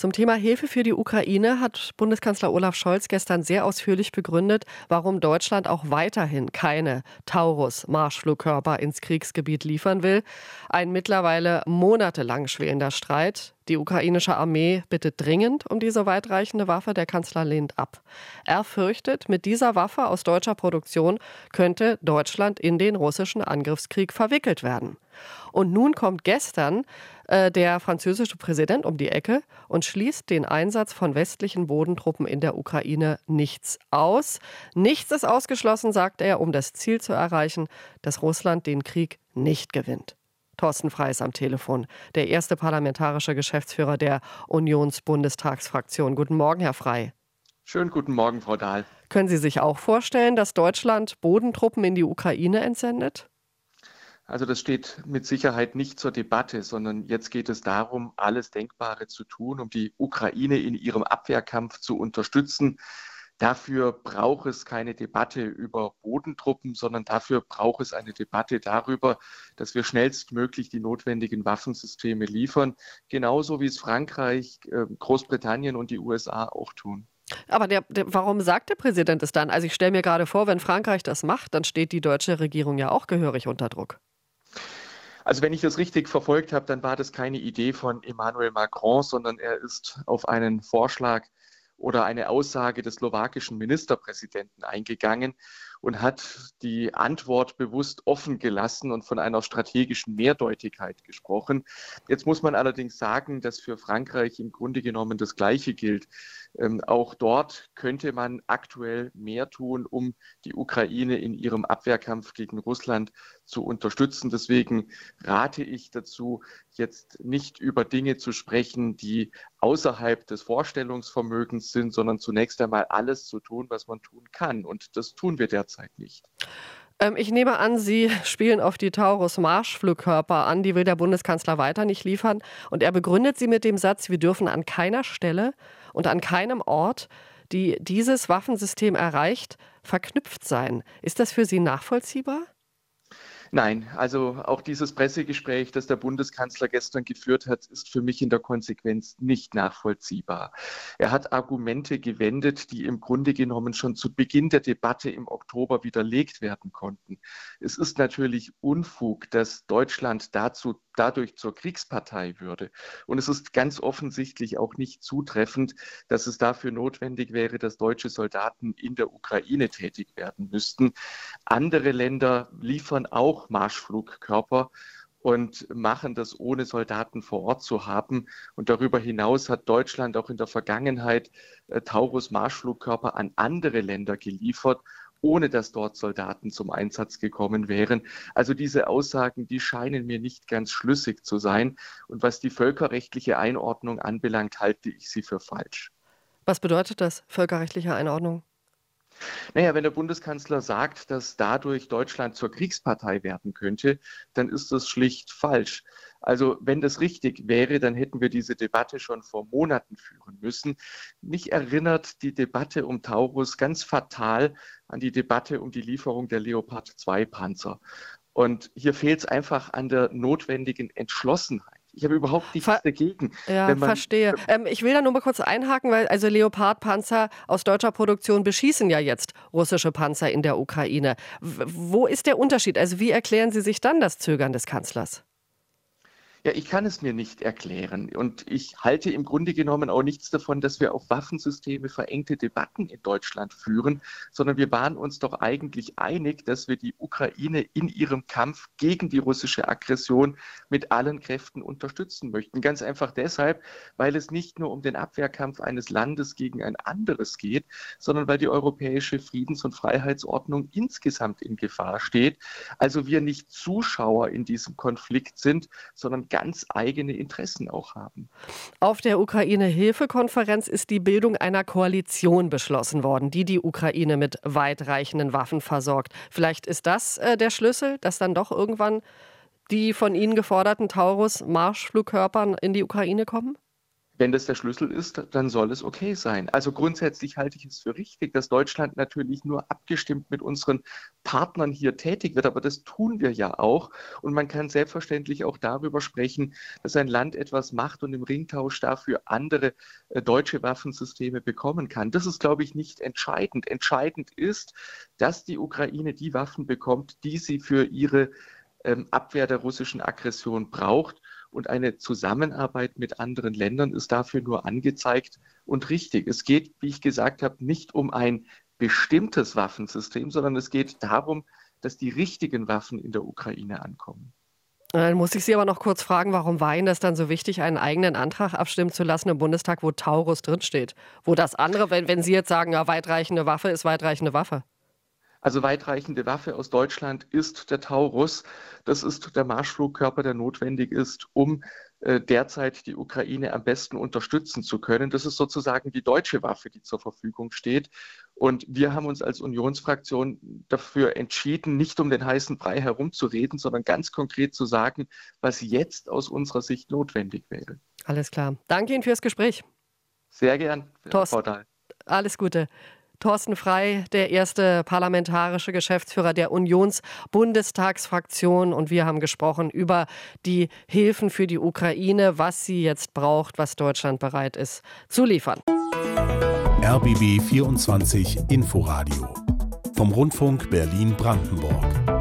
Zum Thema Hilfe für die Ukraine hat Bundeskanzler Olaf Scholz gestern sehr ausführlich begründet, warum Deutschland auch weiterhin keine Taurus-Marschflugkörper ins Kriegsgebiet liefern will. Ein mittlerweile monatelang schwelender Streit. Die ukrainische Armee bittet dringend um diese weitreichende Waffe. Der Kanzler lehnt ab. Er fürchtet, mit dieser Waffe aus deutscher Produktion könnte Deutschland in den russischen Angriffskrieg verwickelt werden. Und nun kommt gestern äh, der französische Präsident um die Ecke und schließt den Einsatz von westlichen Bodentruppen in der Ukraine nichts aus. Nichts ist ausgeschlossen, sagt er, um das Ziel zu erreichen, dass Russland den Krieg nicht gewinnt. Thorsten Frey ist am Telefon, der erste parlamentarische Geschäftsführer der Unionsbundestagsfraktion. Guten Morgen, Herr Frey. Schönen guten Morgen, Frau Dahl. Können Sie sich auch vorstellen, dass Deutschland Bodentruppen in die Ukraine entsendet? Also das steht mit Sicherheit nicht zur Debatte, sondern jetzt geht es darum, alles Denkbare zu tun, um die Ukraine in ihrem Abwehrkampf zu unterstützen. Dafür braucht es keine Debatte über Bodentruppen, sondern dafür braucht es eine Debatte darüber, dass wir schnellstmöglich die notwendigen Waffensysteme liefern, genauso wie es Frankreich, äh, Großbritannien und die USA auch tun. Aber der, der, warum sagt der Präsident es dann? Also ich stelle mir gerade vor, wenn Frankreich das macht, dann steht die deutsche Regierung ja auch gehörig unter Druck. Also wenn ich das richtig verfolgt habe, dann war das keine Idee von Emmanuel Macron, sondern er ist auf einen Vorschlag oder eine Aussage des slowakischen Ministerpräsidenten eingegangen und hat die Antwort bewusst offen gelassen und von einer strategischen Mehrdeutigkeit gesprochen. Jetzt muss man allerdings sagen, dass für Frankreich im Grunde genommen das Gleiche gilt. Ähm, auch dort könnte man aktuell mehr tun, um die Ukraine in ihrem Abwehrkampf gegen Russland zu unterstützen. Deswegen rate ich dazu, jetzt nicht über Dinge zu sprechen, die außerhalb des Vorstellungsvermögens sind, sondern zunächst einmal alles zu tun, was man tun kann. Und das tun wir derzeit nicht. Ähm, ich nehme an, Sie spielen auf die Taurus-Marschflugkörper an. Die will der Bundeskanzler weiter nicht liefern. Und er begründet sie mit dem Satz, wir dürfen an keiner Stelle und an keinem Ort, die dieses Waffensystem erreicht, verknüpft sein. Ist das für Sie nachvollziehbar? Nein, also auch dieses Pressegespräch, das der Bundeskanzler gestern geführt hat, ist für mich in der Konsequenz nicht nachvollziehbar. Er hat Argumente gewendet, die im Grunde genommen schon zu Beginn der Debatte im Oktober widerlegt werden konnten. Es ist natürlich Unfug, dass Deutschland dazu dadurch zur Kriegspartei würde. Und es ist ganz offensichtlich auch nicht zutreffend, dass es dafür notwendig wäre, dass deutsche Soldaten in der Ukraine tätig werden müssten. Andere Länder liefern auch Marschflugkörper und machen das ohne Soldaten vor Ort zu haben. Und darüber hinaus hat Deutschland auch in der Vergangenheit äh, Taurus Marschflugkörper an andere Länder geliefert ohne dass dort Soldaten zum Einsatz gekommen wären. Also diese Aussagen, die scheinen mir nicht ganz schlüssig zu sein. Und was die völkerrechtliche Einordnung anbelangt, halte ich sie für falsch. Was bedeutet das, völkerrechtliche Einordnung? Naja, wenn der Bundeskanzler sagt, dass dadurch Deutschland zur Kriegspartei werden könnte, dann ist das schlicht falsch. Also wenn das richtig wäre, dann hätten wir diese Debatte schon vor Monaten führen müssen. Mich erinnert die Debatte um Taurus ganz fatal an die Debatte um die Lieferung der Leopard 2 Panzer. Und hier fehlt es einfach an der notwendigen Entschlossenheit. Ich habe überhaupt nichts Ver dagegen. Ja, verstehe. Ähm, ich will da nur mal kurz einhaken, weil also Leopard-Panzer aus deutscher Produktion beschießen ja jetzt russische Panzer in der Ukraine. W wo ist der Unterschied? Also wie erklären Sie sich dann das Zögern des Kanzlers? Ja, ich kann es mir nicht erklären. Und ich halte im Grunde genommen auch nichts davon, dass wir auf Waffensysteme verengte Debatten in Deutschland führen, sondern wir waren uns doch eigentlich einig, dass wir die Ukraine in ihrem Kampf gegen die russische Aggression mit allen Kräften unterstützen möchten. Ganz einfach deshalb, weil es nicht nur um den Abwehrkampf eines Landes gegen ein anderes geht, sondern weil die europäische Friedens- und Freiheitsordnung insgesamt in Gefahr steht. Also wir nicht Zuschauer in diesem Konflikt sind, sondern ganz eigene Interessen auch haben. Auf der Ukraine-Hilfe-Konferenz ist die Bildung einer Koalition beschlossen worden, die die Ukraine mit weitreichenden Waffen versorgt. Vielleicht ist das äh, der Schlüssel, dass dann doch irgendwann die von Ihnen geforderten Taurus-Marschflugkörpern in die Ukraine kommen? Wenn das der Schlüssel ist, dann soll es okay sein. Also grundsätzlich halte ich es für richtig, dass Deutschland natürlich nur abgestimmt mit unseren Partnern hier tätig wird, aber das tun wir ja auch. Und man kann selbstverständlich auch darüber sprechen, dass ein Land etwas macht und im Ringtausch dafür andere äh, deutsche Waffensysteme bekommen kann. Das ist, glaube ich, nicht entscheidend. Entscheidend ist, dass die Ukraine die Waffen bekommt, die sie für ihre ähm, Abwehr der russischen Aggression braucht und eine Zusammenarbeit mit anderen Ländern ist dafür nur angezeigt und richtig. Es geht, wie ich gesagt habe, nicht um ein bestimmtes Waffensystem, sondern es geht darum, dass die richtigen Waffen in der Ukraine ankommen. Dann muss ich Sie aber noch kurz fragen, warum war Ihnen das dann so wichtig, einen eigenen Antrag abstimmen zu lassen im Bundestag, wo Taurus drinsteht? Wo das andere, wenn, wenn Sie jetzt sagen, ja, weitreichende Waffe ist weitreichende Waffe. Also weitreichende Waffe aus Deutschland ist der Taurus. Das ist der Marschflugkörper, der notwendig ist, um äh, derzeit die Ukraine am besten unterstützen zu können. Das ist sozusagen die deutsche Waffe, die zur Verfügung steht. Und wir haben uns als Unionsfraktion dafür entschieden, nicht um den heißen Brei herumzureden, sondern ganz konkret zu sagen, was jetzt aus unserer Sicht notwendig wäre. Alles klar. Danke Ihnen fürs Gespräch. Sehr gern. Thorsten, alles Gute. Thorsten Frei, der erste parlamentarische Geschäftsführer der Unionsbundestagsfraktion. Und wir haben gesprochen über die Hilfen für die Ukraine, was sie jetzt braucht, was Deutschland bereit ist zu liefern. RBB 24 Inforadio vom Rundfunk Berlin-Brandenburg.